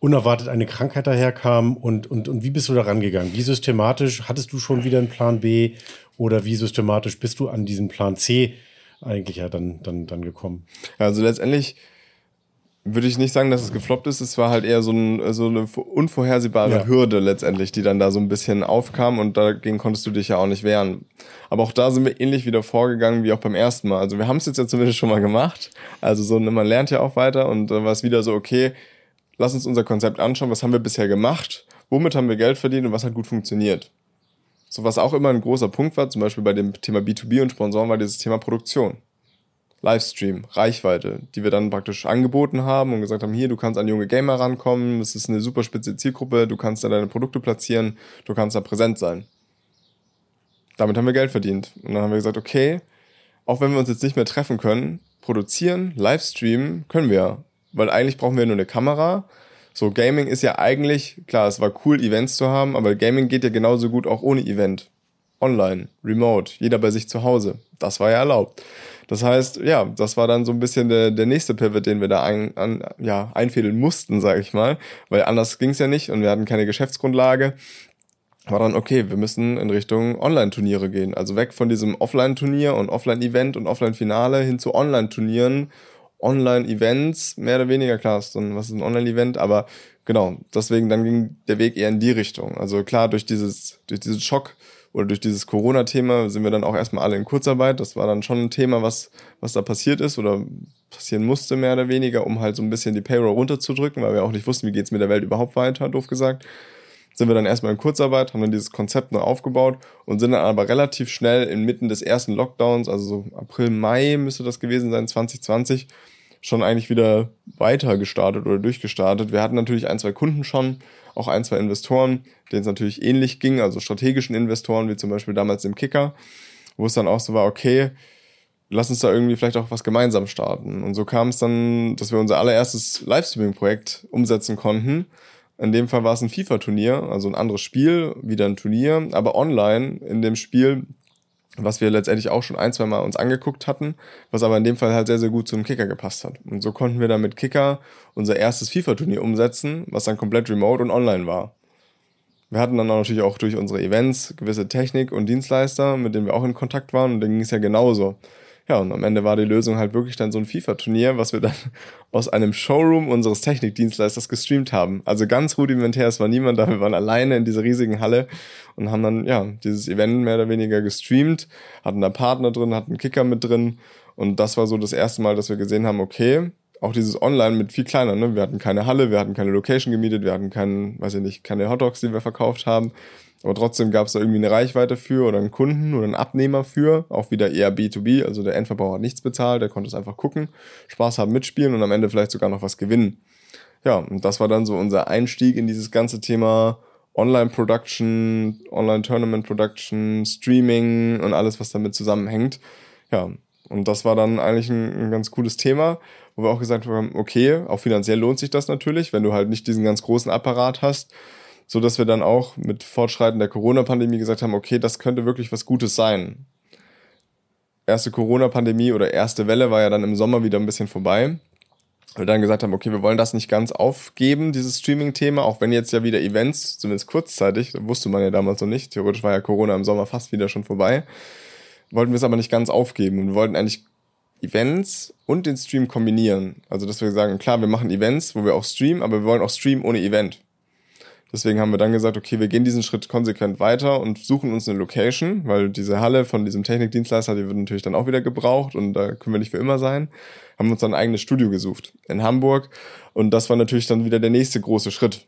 unerwartet eine Krankheit daherkam und, und, und wie bist du da rangegangen? Wie systematisch hattest du schon wieder einen Plan B oder wie systematisch bist du an diesen Plan C eigentlich ja dann, dann, dann gekommen? Also letztendlich würde ich nicht sagen, dass es gefloppt ist. Es war halt eher so, ein, so eine unvorhersehbare ja. Hürde letztendlich, die dann da so ein bisschen aufkam und dagegen konntest du dich ja auch nicht wehren. Aber auch da sind wir ähnlich wieder vorgegangen wie auch beim ersten Mal. Also wir haben es jetzt ja zumindest schon mal gemacht. Also so, ne, man lernt ja auch weiter und dann war es wieder so, okay, lass uns unser Konzept anschauen, was haben wir bisher gemacht, womit haben wir Geld verdient und was hat gut funktioniert. So was auch immer ein großer Punkt war, zum Beispiel bei dem Thema B2B und Sponsoren, war dieses Thema Produktion. Livestream, Reichweite, die wir dann praktisch angeboten haben und gesagt haben, hier, du kannst an junge Gamer rankommen, es ist eine super spitze Zielgruppe, du kannst da deine Produkte platzieren, du kannst da präsent sein. Damit haben wir Geld verdient. Und dann haben wir gesagt, okay, auch wenn wir uns jetzt nicht mehr treffen können, produzieren, Livestreamen können wir. Weil eigentlich brauchen wir nur eine Kamera. So, Gaming ist ja eigentlich, klar, es war cool, Events zu haben, aber Gaming geht ja genauso gut auch ohne Event. Online, remote, jeder bei sich zu Hause. Das war ja erlaubt. Das heißt, ja, das war dann so ein bisschen der, der nächste Pivot, den wir da ein, an, ja, einfädeln mussten, sage ich mal, weil anders ging es ja nicht und wir hatten keine Geschäftsgrundlage. War dann, okay, wir müssen in Richtung Online-Turniere gehen. Also weg von diesem Offline-Turnier und Offline-Event und Offline-Finale hin zu Online-Turnieren, Online-Events, mehr oder weniger, klar, ist dann, was ist ein Online-Event, aber genau, deswegen dann ging der Weg eher in die Richtung. Also klar, durch dieses, durch diesen Schock oder durch dieses Corona-Thema sind wir dann auch erstmal alle in Kurzarbeit. Das war dann schon ein Thema, was, was da passiert ist oder passieren musste, mehr oder weniger, um halt so ein bisschen die Payroll runterzudrücken, weil wir auch nicht wussten, wie geht's mit der Welt überhaupt weiter, doof gesagt. sind wir dann erstmal in Kurzarbeit, haben dann dieses Konzept neu aufgebaut und sind dann aber relativ schnell inmitten des ersten Lockdowns, also so April, Mai müsste das gewesen sein, 2020, schon eigentlich wieder weiter gestartet oder durchgestartet. Wir hatten natürlich ein, zwei Kunden schon, auch ein, zwei Investoren, denen es natürlich ähnlich ging, also strategischen Investoren, wie zum Beispiel damals im Kicker, wo es dann auch so war, okay, lass uns da irgendwie vielleicht auch was gemeinsam starten. Und so kam es dann, dass wir unser allererstes Livestreaming-Projekt umsetzen konnten. In dem Fall war es ein FIFA-Turnier, also ein anderes Spiel, wieder ein Turnier, aber online in dem Spiel, was wir letztendlich auch schon ein, zwei Mal uns angeguckt hatten, was aber in dem Fall halt sehr, sehr gut zum Kicker gepasst hat. Und so konnten wir dann mit Kicker unser erstes FIFA-Turnier umsetzen, was dann komplett remote und online war. Wir hatten dann natürlich auch durch unsere Events gewisse Technik und Dienstleister, mit denen wir auch in Kontakt waren und denen ging es ja genauso. Ja, und am Ende war die Lösung halt wirklich dann so ein FIFA-Turnier, was wir dann [laughs] aus einem Showroom unseres Technikdienstleisters gestreamt haben. Also ganz rudimentär, es war niemand da, wir waren alleine in dieser riesigen Halle und haben dann, ja, dieses Event mehr oder weniger gestreamt, hatten da Partner drin, hatten Kicker mit drin und das war so das erste Mal, dass wir gesehen haben, okay, auch dieses Online mit viel kleiner, ne? Wir hatten keine Halle, wir hatten keine Location gemietet, wir hatten keinen, weiß ich nicht, keine Hotdogs, die wir verkauft haben. Aber trotzdem gab es da irgendwie eine Reichweite für oder einen Kunden oder einen Abnehmer für. Auch wieder eher B2B, also der Endverbraucher hat nichts bezahlt, der konnte es einfach gucken, Spaß haben, mitspielen und am Ende vielleicht sogar noch was gewinnen. Ja, und das war dann so unser Einstieg in dieses ganze Thema Online-Production, Online-Tournament-Production, Streaming und alles, was damit zusammenhängt. Ja, und das war dann eigentlich ein, ein ganz cooles Thema, wo wir auch gesagt haben, okay, auch finanziell lohnt sich das natürlich, wenn du halt nicht diesen ganz großen Apparat hast so dass wir dann auch mit Fortschreiten der Corona-Pandemie gesagt haben, okay, das könnte wirklich was Gutes sein. Erste Corona-Pandemie oder erste Welle war ja dann im Sommer wieder ein bisschen vorbei. Wir dann gesagt haben, okay, wir wollen das nicht ganz aufgeben, dieses Streaming-Thema, auch wenn jetzt ja wieder Events, zumindest kurzzeitig, wusste man ja damals noch nicht, theoretisch war ja Corona im Sommer fast wieder schon vorbei, wollten wir es aber nicht ganz aufgeben und wollten eigentlich Events und den Stream kombinieren. Also, dass wir sagen, klar, wir machen Events, wo wir auch streamen, aber wir wollen auch streamen ohne Event. Deswegen haben wir dann gesagt, okay, wir gehen diesen Schritt konsequent weiter und suchen uns eine Location, weil diese Halle von diesem Technikdienstleister, die wird natürlich dann auch wieder gebraucht und da können wir nicht für immer sein. Haben uns dann ein eigenes Studio gesucht in Hamburg und das war natürlich dann wieder der nächste große Schritt.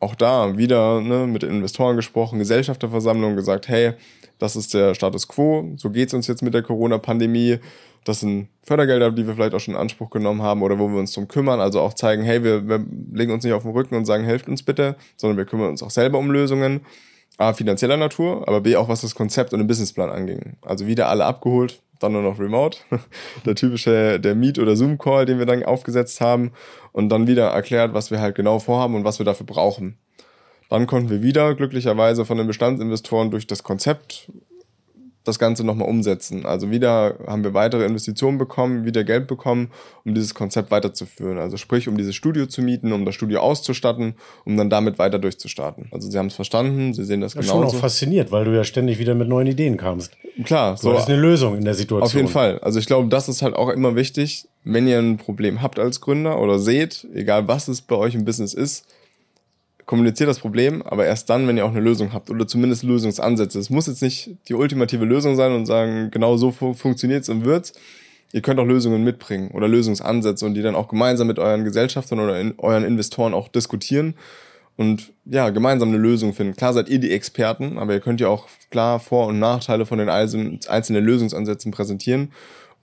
Auch da wieder ne, mit Investoren gesprochen, Gesellschafterversammlung gesagt, hey, das ist der Status quo, so geht's uns jetzt mit der Corona-Pandemie das sind Fördergelder, die wir vielleicht auch schon in Anspruch genommen haben oder wo wir uns drum kümmern. Also auch zeigen, hey, wir, wir legen uns nicht auf den Rücken und sagen, helft uns bitte, sondern wir kümmern uns auch selber um Lösungen. A, finanzieller Natur, aber B, auch was das Konzept und den Businessplan anging. Also wieder alle abgeholt, dann nur noch remote. [laughs] der typische, der Meet- oder Zoom-Call, den wir dann aufgesetzt haben und dann wieder erklärt, was wir halt genau vorhaben und was wir dafür brauchen. Dann konnten wir wieder glücklicherweise von den Bestandsinvestoren durch das Konzept das Ganze nochmal umsetzen. Also wieder haben wir weitere Investitionen bekommen, wieder Geld bekommen, um dieses Konzept weiterzuführen. Also sprich, um dieses Studio zu mieten, um das Studio auszustatten, um dann damit weiter durchzustarten. Also sie haben es verstanden, sie sehen das ja, genauso. Schon auch fasziniert, weil du ja ständig wieder mit neuen Ideen kamst. Klar, so. Das ist eine Lösung in der Situation. Auf jeden Fall. Also ich glaube, das ist halt auch immer wichtig, wenn ihr ein Problem habt als Gründer oder seht, egal was es bei euch im Business ist, kommuniziert das Problem, aber erst dann, wenn ihr auch eine Lösung habt oder zumindest Lösungsansätze. Es muss jetzt nicht die ultimative Lösung sein und sagen, genau so fu funktioniert's und wird's. Ihr könnt auch Lösungen mitbringen oder Lösungsansätze und die dann auch gemeinsam mit euren Gesellschaftern oder in, euren Investoren auch diskutieren und ja, gemeinsam eine Lösung finden. Klar seid ihr die Experten, aber ihr könnt ja auch klar Vor- und Nachteile von den einzelnen Lösungsansätzen präsentieren.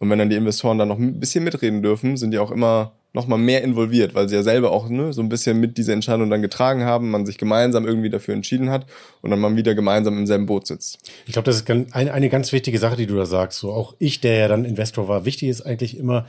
Und wenn dann die Investoren dann noch ein bisschen mitreden dürfen, sind die auch immer noch mal mehr involviert, weil sie ja selber auch ne, so ein bisschen mit dieser Entscheidung dann getragen haben, man sich gemeinsam irgendwie dafür entschieden hat und dann man wieder gemeinsam im selben Boot sitzt. Ich glaube, das ist eine, ganz wichtige Sache, die du da sagst. So auch ich, der ja dann Investor war, wichtig ist eigentlich immer,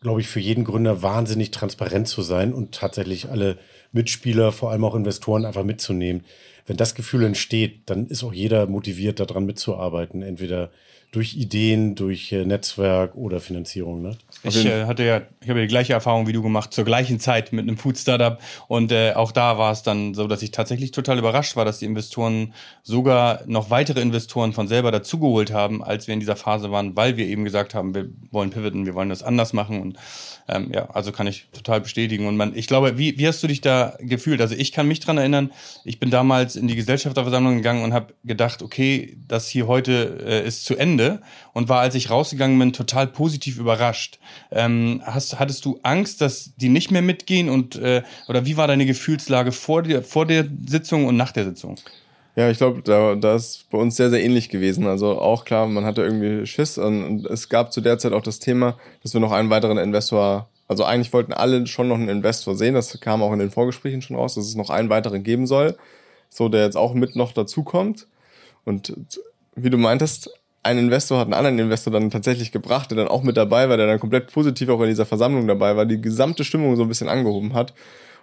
glaube ich, für jeden Gründer wahnsinnig transparent zu sein und tatsächlich alle Mitspieler, vor allem auch Investoren, einfach mitzunehmen. Wenn das Gefühl entsteht, dann ist auch jeder motiviert, daran mitzuarbeiten. Entweder durch Ideen, durch äh, Netzwerk oder Finanzierung. Ne? Ich äh, hatte ja, ich habe ja die gleiche Erfahrung wie du gemacht, zur gleichen Zeit mit einem Food Startup. Und äh, auch da war es dann so, dass ich tatsächlich total überrascht war, dass die Investoren sogar noch weitere Investoren von selber dazugeholt haben, als wir in dieser Phase waren, weil wir eben gesagt haben, wir wollen pivoten, wir wollen das anders machen. Und ähm, ja, also kann ich total bestätigen. Und man, ich glaube, wie, wie hast du dich da gefühlt? Also ich kann mich dran erinnern, ich bin damals in die Gesellschafterversammlung gegangen und habe gedacht, okay, das hier heute äh, ist zu Ende und war, als ich rausgegangen bin, total positiv überrascht. Ähm, hast, hattest du Angst, dass die nicht mehr mitgehen und äh, oder wie war deine Gefühlslage vor der, vor der Sitzung und nach der Sitzung? Ja, ich glaube, da, da ist bei uns sehr, sehr ähnlich gewesen. Also auch klar, man hatte irgendwie Schiss und, und es gab zu der Zeit auch das Thema, dass wir noch einen weiteren Investor, also eigentlich wollten alle schon noch einen Investor sehen, das kam auch in den Vorgesprächen schon raus, dass es noch einen weiteren geben soll, so der jetzt auch mit noch dazukommt. Und wie du meintest, ein Investor hat einen anderen Investor dann tatsächlich gebracht, der dann auch mit dabei war, der dann komplett positiv auch in dieser Versammlung dabei war, die gesamte Stimmung so ein bisschen angehoben hat.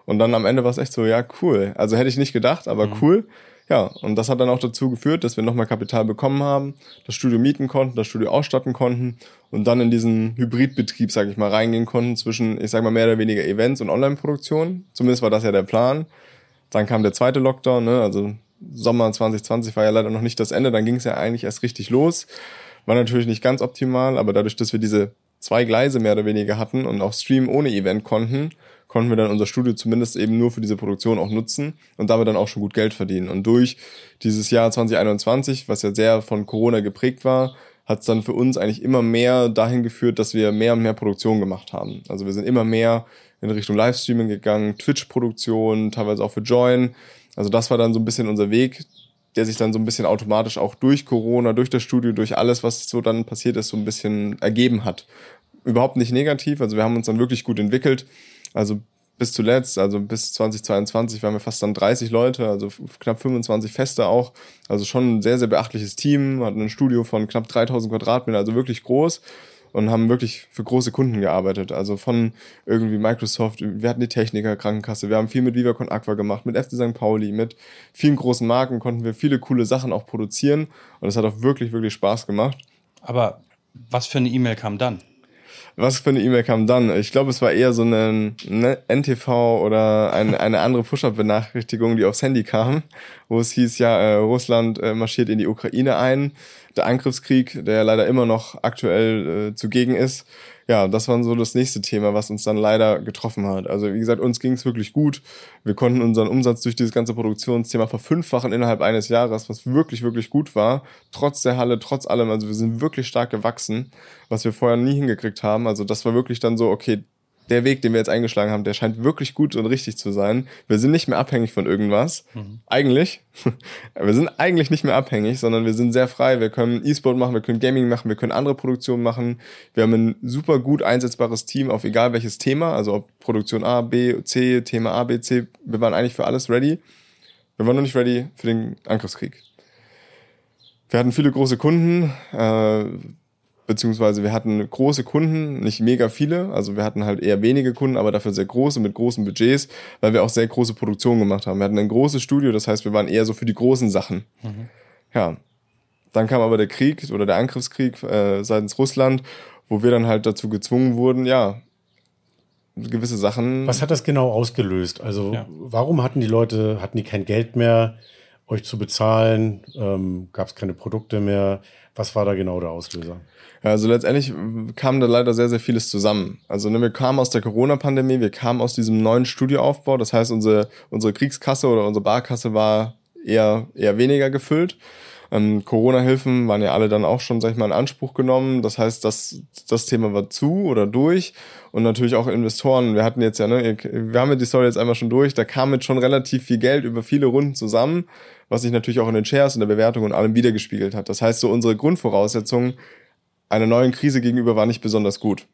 Und dann am Ende war es echt so, ja, cool. Also hätte ich nicht gedacht, aber mhm. cool. Ja, und das hat dann auch dazu geführt, dass wir nochmal Kapital bekommen haben, das Studio mieten konnten, das Studio ausstatten konnten und dann in diesen Hybridbetrieb, sage ich mal, reingehen konnten zwischen, ich sage mal, mehr oder weniger Events und Online-Produktion. Zumindest war das ja der Plan. Dann kam der zweite Lockdown, ne? also Sommer 2020 war ja leider noch nicht das Ende, dann ging es ja eigentlich erst richtig los. War natürlich nicht ganz optimal, aber dadurch, dass wir diese zwei Gleise mehr oder weniger hatten und auch Stream ohne Event konnten, konnten wir dann unser Studio zumindest eben nur für diese Produktion auch nutzen und damit dann auch schon gut Geld verdienen. Und durch dieses Jahr 2021, was ja sehr von Corona geprägt war, hat es dann für uns eigentlich immer mehr dahin geführt, dass wir mehr und mehr Produktion gemacht haben. Also wir sind immer mehr in Richtung Livestreaming gegangen, Twitch-Produktion, teilweise auch für Join. Also das war dann so ein bisschen unser Weg, der sich dann so ein bisschen automatisch auch durch Corona, durch das Studio, durch alles, was so dann passiert ist, so ein bisschen ergeben hat. Überhaupt nicht negativ. Also wir haben uns dann wirklich gut entwickelt. Also bis zuletzt, also bis 2022 waren wir fast dann 30 Leute, also knapp 25 Feste auch. Also schon ein sehr, sehr beachtliches Team, hatten ein Studio von knapp 3000 Quadratmeter, also wirklich groß und haben wirklich für große Kunden gearbeitet. Also von irgendwie Microsoft, wir hatten die Techniker, Krankenkasse, wir haben viel mit Vivacon Aqua gemacht, mit FC St. Pauli, mit vielen großen Marken konnten wir viele coole Sachen auch produzieren und es hat auch wirklich, wirklich Spaß gemacht. Aber was für eine E-Mail kam dann? Was für eine E-Mail kam dann? Ich glaube, es war eher so eine NTV oder eine, eine andere Push-Up-Benachrichtigung, die aufs Handy kam, wo es hieß, ja, äh, Russland äh, marschiert in die Ukraine ein. Der Angriffskrieg, der leider immer noch aktuell äh, zugegen ist, ja, das war so das nächste Thema, was uns dann leider getroffen hat. Also wie gesagt, uns ging es wirklich gut. Wir konnten unseren Umsatz durch dieses ganze Produktionsthema verfünffachen innerhalb eines Jahres, was wirklich, wirklich gut war. Trotz der Halle, trotz allem. Also wir sind wirklich stark gewachsen, was wir vorher nie hingekriegt haben. Also das war wirklich dann so, okay, der Weg, den wir jetzt eingeschlagen haben, der scheint wirklich gut und richtig zu sein. Wir sind nicht mehr abhängig von irgendwas. Mhm. Eigentlich. [laughs] wir sind eigentlich nicht mehr abhängig, sondern wir sind sehr frei. Wir können E-Sport machen, wir können Gaming machen, wir können andere Produktionen machen. Wir haben ein super gut einsetzbares Team auf egal welches Thema, also ob Produktion A, B, C, Thema A, B, C. Wir waren eigentlich für alles ready. Wir waren noch nicht ready für den Angriffskrieg. Wir hatten viele große Kunden. Äh, beziehungsweise wir hatten große Kunden, nicht mega viele, also wir hatten halt eher wenige Kunden, aber dafür sehr große mit großen Budgets, weil wir auch sehr große Produktionen gemacht haben. Wir hatten ein großes Studio, das heißt, wir waren eher so für die großen Sachen. Mhm. Ja, dann kam aber der Krieg oder der Angriffskrieg äh, seitens Russland, wo wir dann halt dazu gezwungen wurden, ja, gewisse Sachen. Was hat das genau ausgelöst? Also ja. warum hatten die Leute, hatten die kein Geld mehr, euch zu bezahlen? Ähm, Gab es keine Produkte mehr? Was war da genau der Auslöser? Ja, also letztendlich kam da leider sehr, sehr vieles zusammen. Also ne, wir kamen aus der Corona-Pandemie, wir kamen aus diesem neuen Studioaufbau. Das heißt, unsere, unsere Kriegskasse oder unsere Barkasse war eher, eher weniger gefüllt. Ähm, Corona-Hilfen waren ja alle dann auch schon, sag ich mal, in Anspruch genommen. Das heißt, das, das Thema war zu oder durch. Und natürlich auch Investoren. Wir hatten jetzt ja, ne, wir haben ja die Story jetzt einmal schon durch. Da kam jetzt schon relativ viel Geld über viele Runden zusammen, was sich natürlich auch in den Shares, in der Bewertung und allem wiedergespiegelt hat. Das heißt, so unsere Grundvoraussetzungen einer neuen Krise gegenüber war nicht besonders gut.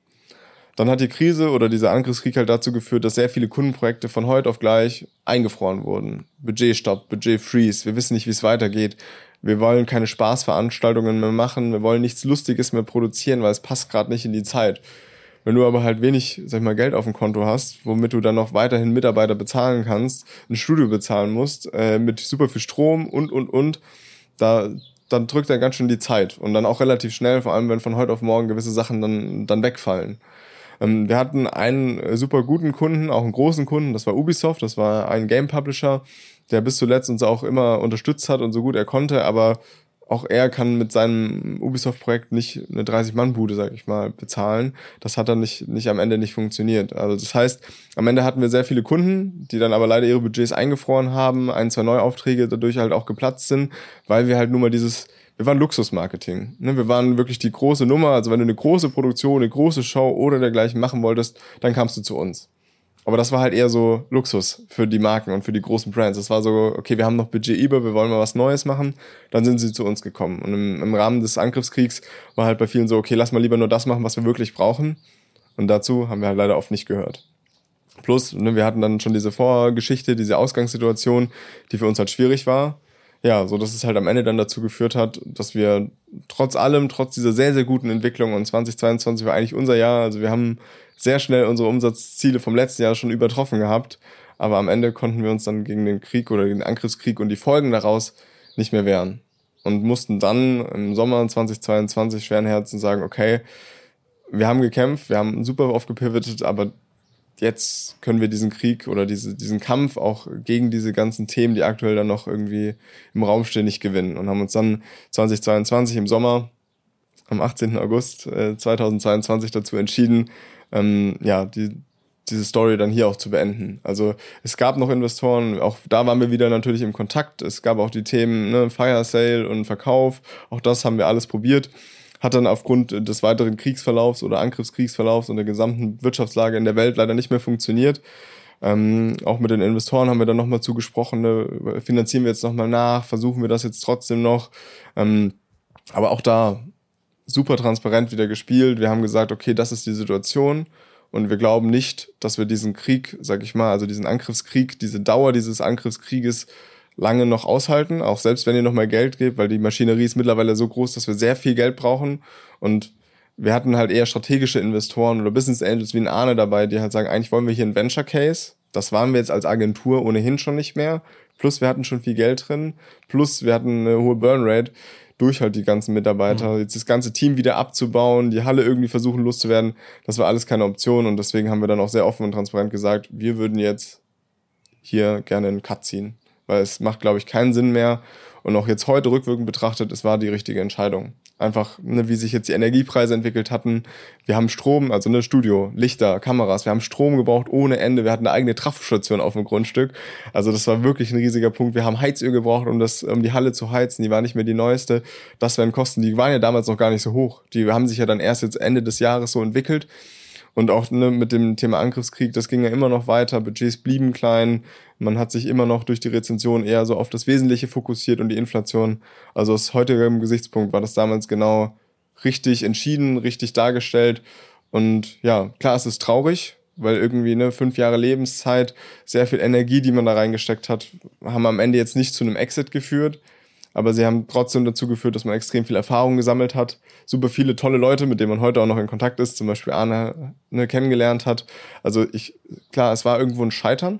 Dann hat die Krise oder dieser Angriffskrieg halt dazu geführt, dass sehr viele Kundenprojekte von heute auf gleich eingefroren wurden. Budgetstopp, Budget-Freeze, wir wissen nicht, wie es weitergeht. Wir wollen keine Spaßveranstaltungen mehr machen, wir wollen nichts Lustiges mehr produzieren, weil es passt gerade nicht in die Zeit. Wenn du aber halt wenig, sag ich mal, Geld auf dem Konto hast, womit du dann noch weiterhin Mitarbeiter bezahlen kannst, ein Studio bezahlen musst, äh, mit super viel Strom und, und, und, da, dann drückt er ganz schön die Zeit und dann auch relativ schnell, vor allem wenn von heute auf morgen gewisse Sachen dann, dann wegfallen. Ähm, wir hatten einen äh, super guten Kunden, auch einen großen Kunden, das war Ubisoft, das war ein Game Publisher, der bis zuletzt uns auch immer unterstützt hat und so gut er konnte, aber auch er kann mit seinem Ubisoft-Projekt nicht eine 30-Mann-Bude, sag ich mal, bezahlen. Das hat dann nicht, nicht am Ende nicht funktioniert. Also das heißt, am Ende hatten wir sehr viele Kunden, die dann aber leider ihre Budgets eingefroren haben, ein, zwei Neuaufträge dadurch halt auch geplatzt sind, weil wir halt nun mal dieses wir waren Luxusmarketing. Ne? Wir waren wirklich die große Nummer. Also wenn du eine große Produktion, eine große Show oder dergleichen machen wolltest, dann kamst du zu uns. Aber das war halt eher so Luxus für die Marken und für die großen Brands. Es war so, okay, wir haben noch Budget über, wir wollen mal was Neues machen. Dann sind sie zu uns gekommen. Und im, im Rahmen des Angriffskriegs war halt bei vielen so, okay, lass mal lieber nur das machen, was wir wirklich brauchen. Und dazu haben wir halt leider oft nicht gehört. Plus, ne, wir hatten dann schon diese Vorgeschichte, diese Ausgangssituation, die für uns halt schwierig war. Ja, so dass es halt am Ende dann dazu geführt hat, dass wir trotz allem, trotz dieser sehr, sehr guten Entwicklung und 2022 war eigentlich unser Jahr. Also wir haben sehr schnell unsere Umsatzziele vom letzten Jahr schon übertroffen gehabt. Aber am Ende konnten wir uns dann gegen den Krieg oder den Angriffskrieg und die Folgen daraus nicht mehr wehren. Und mussten dann im Sommer 2022 schweren Herzen sagen, okay, wir haben gekämpft, wir haben super oft gepivotet, aber jetzt können wir diesen Krieg oder diese, diesen Kampf auch gegen diese ganzen Themen, die aktuell dann noch irgendwie im Raum stehen, nicht gewinnen. Und haben uns dann 2022 im Sommer, am 18. August äh, 2022 dazu entschieden, ähm, ja, die, diese Story dann hier auch zu beenden. Also es gab noch Investoren, auch da waren wir wieder natürlich im Kontakt. Es gab auch die Themen ne, Fire Sale und Verkauf. Auch das haben wir alles probiert. Hat dann aufgrund des weiteren Kriegsverlaufs oder Angriffskriegsverlaufs und der gesamten Wirtschaftslage in der Welt leider nicht mehr funktioniert. Ähm, auch mit den Investoren haben wir dann nochmal zugesprochen, ne, finanzieren wir jetzt nochmal nach, versuchen wir das jetzt trotzdem noch. Ähm, aber auch da super transparent wieder gespielt. Wir haben gesagt, okay, das ist die Situation und wir glauben nicht, dass wir diesen Krieg, sag ich mal, also diesen Angriffskrieg, diese Dauer dieses Angriffskrieges lange noch aushalten, auch selbst wenn ihr noch mal Geld gebt, weil die Maschinerie ist mittlerweile so groß, dass wir sehr viel Geld brauchen und wir hatten halt eher strategische Investoren oder Business Angels wie ein Arne dabei, die halt sagen, eigentlich wollen wir hier einen Venture Case. Das waren wir jetzt als Agentur ohnehin schon nicht mehr. Plus wir hatten schon viel Geld drin. Plus wir hatten eine hohe Burn Rate durch halt die ganzen Mitarbeiter. Mhm. Jetzt das ganze Team wieder abzubauen, die Halle irgendwie versuchen loszuwerden, das war alles keine Option und deswegen haben wir dann auch sehr offen und transparent gesagt, wir würden jetzt hier gerne einen Cut ziehen, weil es macht, glaube ich, keinen Sinn mehr. Und auch jetzt heute rückwirkend betrachtet, es war die richtige Entscheidung einfach, ne, wie sich jetzt die Energiepreise entwickelt hatten. Wir haben Strom, also ne Studio, Lichter, Kameras, wir haben Strom gebraucht ohne Ende. Wir hatten eine eigene Trafostation auf dem Grundstück. Also das war wirklich ein riesiger Punkt. Wir haben Heizöl gebraucht, um das, um die Halle zu heizen. Die war nicht mehr die neueste. Das wären Kosten, die waren ja damals noch gar nicht so hoch. Die haben sich ja dann erst jetzt Ende des Jahres so entwickelt. Und auch ne, mit dem Thema Angriffskrieg, das ging ja immer noch weiter, Budgets blieben klein, man hat sich immer noch durch die Rezension eher so auf das Wesentliche fokussiert und die Inflation. Also aus heutigem Gesichtspunkt war das damals genau richtig entschieden, richtig dargestellt. Und ja, klar, es ist traurig, weil irgendwie ne, fünf Jahre Lebenszeit, sehr viel Energie, die man da reingesteckt hat, haben am Ende jetzt nicht zu einem Exit geführt aber sie haben trotzdem dazu geführt, dass man extrem viel Erfahrung gesammelt hat. Super viele tolle Leute, mit denen man heute auch noch in Kontakt ist, zum Beispiel Arne ne, kennengelernt hat. Also ich, klar, es war irgendwo ein Scheitern,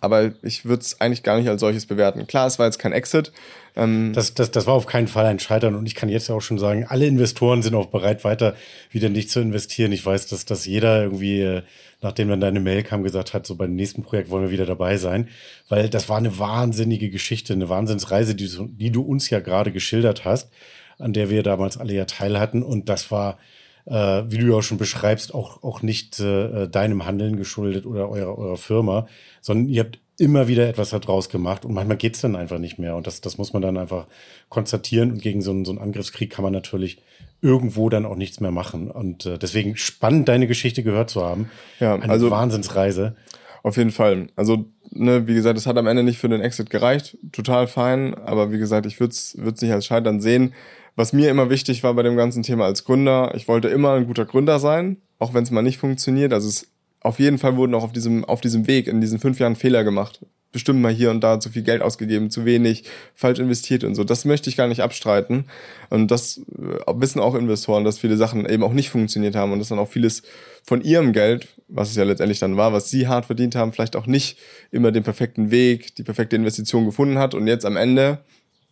aber ich würde es eigentlich gar nicht als solches bewerten. Klar, es war jetzt kein Exit. Ähm das, das, das war auf keinen Fall ein Scheitern und ich kann jetzt auch schon sagen, alle Investoren sind auch bereit, weiter wieder nicht zu investieren. Ich weiß, dass, dass jeder irgendwie äh, nachdem dann deine Mail kam, gesagt hat, so beim nächsten Projekt wollen wir wieder dabei sein. Weil das war eine wahnsinnige Geschichte, eine Wahnsinnsreise, die, die du uns ja gerade geschildert hast, an der wir damals alle ja teil hatten. Und das war, äh, wie du ja auch schon beschreibst, auch, auch nicht äh, deinem Handeln geschuldet oder eurer, eurer Firma, sondern ihr habt immer wieder etwas daraus gemacht und manchmal geht's dann einfach nicht mehr. Und das, das muss man dann einfach konstatieren. Und gegen so einen, so einen Angriffskrieg kann man natürlich irgendwo dann auch nichts mehr machen. Und äh, deswegen spannend, deine Geschichte gehört zu haben. Ja, Eine also Wahnsinnsreise. Auf jeden Fall. Also, ne, wie gesagt, es hat am Ende nicht für den Exit gereicht. Total fein. Aber wie gesagt, ich würde es nicht als Scheitern sehen. Was mir immer wichtig war bei dem ganzen Thema als Gründer, ich wollte immer ein guter Gründer sein, auch wenn es mal nicht funktioniert. Also es auf jeden Fall wurden auch auf diesem, auf diesem Weg in diesen fünf Jahren Fehler gemacht bestimmt mal hier und da zu viel Geld ausgegeben, zu wenig, falsch investiert und so. Das möchte ich gar nicht abstreiten. Und das äh, wissen auch Investoren, dass viele Sachen eben auch nicht funktioniert haben und dass dann auch vieles von ihrem Geld, was es ja letztendlich dann war, was sie hart verdient haben, vielleicht auch nicht immer den perfekten Weg, die perfekte Investition gefunden hat und jetzt am Ende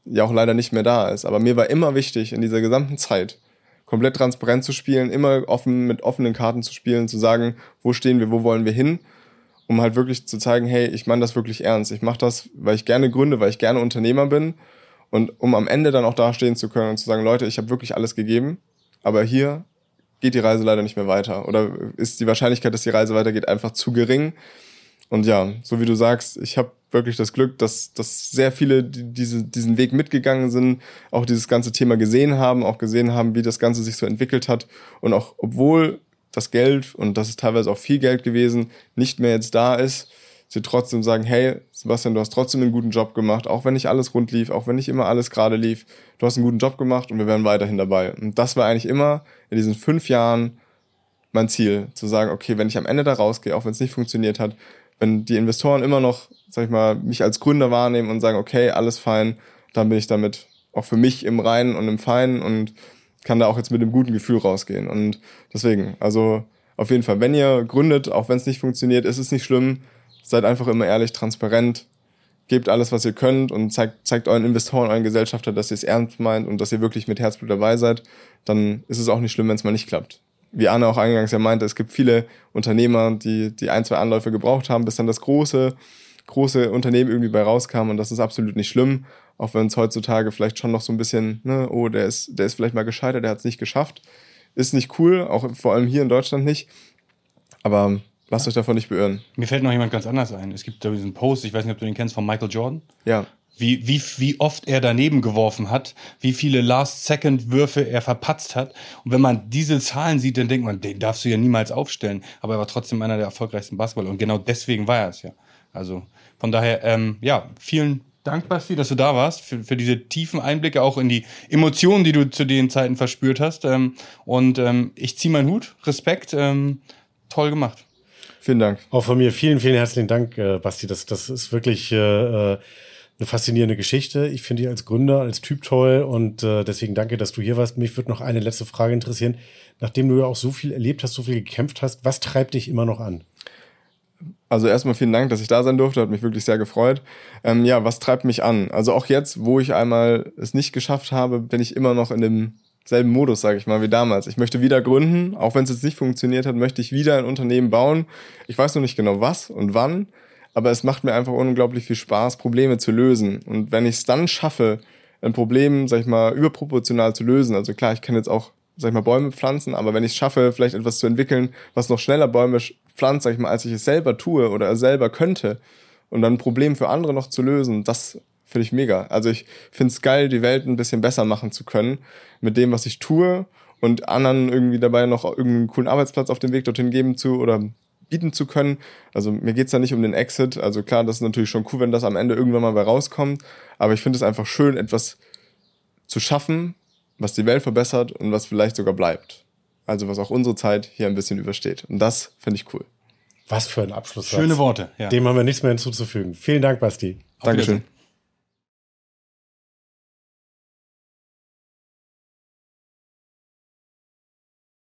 ja auch leider nicht mehr da ist. Aber mir war immer wichtig, in dieser gesamten Zeit komplett transparent zu spielen, immer offen mit offenen Karten zu spielen, zu sagen, wo stehen wir, wo wollen wir hin um halt wirklich zu zeigen, hey, ich meine das wirklich ernst. Ich mache das, weil ich gerne gründe, weil ich gerne Unternehmer bin und um am Ende dann auch dastehen zu können und zu sagen, Leute, ich habe wirklich alles gegeben, aber hier geht die Reise leider nicht mehr weiter oder ist die Wahrscheinlichkeit, dass die Reise weitergeht, einfach zu gering. Und ja, so wie du sagst, ich habe wirklich das Glück, dass, dass sehr viele die, diese, diesen Weg mitgegangen sind, auch dieses ganze Thema gesehen haben, auch gesehen haben, wie das Ganze sich so entwickelt hat. Und auch obwohl das Geld, und das ist teilweise auch viel Geld gewesen, nicht mehr jetzt da ist, sie trotzdem sagen, hey, Sebastian, du hast trotzdem einen guten Job gemacht, auch wenn nicht alles rund lief, auch wenn nicht immer alles gerade lief, du hast einen guten Job gemacht und wir werden weiterhin dabei. Und das war eigentlich immer in diesen fünf Jahren mein Ziel, zu sagen, okay, wenn ich am Ende da rausgehe, auch wenn es nicht funktioniert hat, wenn die Investoren immer noch, sag ich mal, mich als Gründer wahrnehmen und sagen, okay, alles fein, dann bin ich damit auch für mich im Reinen und im Feinen und kann da auch jetzt mit einem guten Gefühl rausgehen. Und deswegen, also auf jeden Fall, wenn ihr gründet, auch wenn es nicht funktioniert, ist es nicht schlimm. Seid einfach immer ehrlich, transparent, gebt alles, was ihr könnt und zeigt, zeigt euren Investoren, euren Gesellschafter, dass ihr es ernst meint und dass ihr wirklich mit Herzblut dabei seid. Dann ist es auch nicht schlimm, wenn es mal nicht klappt wie Anne auch eingangs ja meinte, es gibt viele Unternehmer, die, die ein, zwei Anläufe gebraucht haben, bis dann das große, große Unternehmen irgendwie bei rauskam und das ist absolut nicht schlimm, auch wenn es heutzutage vielleicht schon noch so ein bisschen, ne, oh, der ist, der ist vielleicht mal gescheitert, der hat es nicht geschafft. Ist nicht cool, auch vor allem hier in Deutschland nicht. Aber lasst ja. euch davon nicht beirren. Mir fällt noch jemand ganz anders ein. Es gibt da diesen Post, ich weiß nicht, ob du den kennst, von Michael Jordan. Ja wie, wie, wie oft er daneben geworfen hat, wie viele Last-Second-Würfe er verpatzt hat. Und wenn man diese Zahlen sieht, dann denkt man, den darfst du ja niemals aufstellen. Aber er war trotzdem einer der erfolgreichsten Basketballer. Und genau deswegen war er es ja. Also von daher, ähm, ja, vielen Dank, Basti, dass du da warst, für, für diese tiefen Einblicke auch in die Emotionen, die du zu den Zeiten verspürt hast. Ähm, und ähm, ich ziehe meinen Hut, Respekt, ähm, toll gemacht. Vielen Dank. Auch von mir vielen, vielen herzlichen Dank, äh, Basti. Das, das ist wirklich äh, äh eine faszinierende Geschichte. Ich finde dich als Gründer, als Typ toll und äh, deswegen danke, dass du hier warst. Mich würde noch eine letzte Frage interessieren. Nachdem du ja auch so viel erlebt hast, so viel gekämpft hast, was treibt dich immer noch an? Also erstmal vielen Dank, dass ich da sein durfte, hat mich wirklich sehr gefreut. Ähm, ja, was treibt mich an? Also auch jetzt, wo ich einmal es nicht geschafft habe, bin ich immer noch in dem selben Modus, sage ich mal, wie damals. Ich möchte wieder gründen, auch wenn es jetzt nicht funktioniert hat, möchte ich wieder ein Unternehmen bauen. Ich weiß noch nicht genau was und wann, aber es macht mir einfach unglaublich viel Spaß, Probleme zu lösen. Und wenn ich es dann schaffe, ein Problem, sag ich mal, überproportional zu lösen, also klar, ich kann jetzt auch, sag ich mal, Bäume pflanzen, aber wenn ich es schaffe, vielleicht etwas zu entwickeln, was noch schneller Bäume pflanzt, sag ich mal, als ich es selber tue oder selber könnte, und dann ein Problem für andere noch zu lösen, das finde ich mega. Also ich finde es geil, die Welt ein bisschen besser machen zu können mit dem, was ich tue und anderen irgendwie dabei noch irgendeinen coolen Arbeitsplatz auf dem Weg dorthin geben zu oder bieten zu können. Also mir geht's da nicht um den Exit. Also klar, das ist natürlich schon cool, wenn das am Ende irgendwann mal bei rauskommt. Aber ich finde es einfach schön, etwas zu schaffen, was die Welt verbessert und was vielleicht sogar bleibt. Also was auch unsere Zeit hier ein bisschen übersteht. Und das finde ich cool. Was für ein Abschluss. Schöne Worte. Ja. Dem haben wir nichts mehr hinzuzufügen. Vielen Dank, Basti. Dankeschön.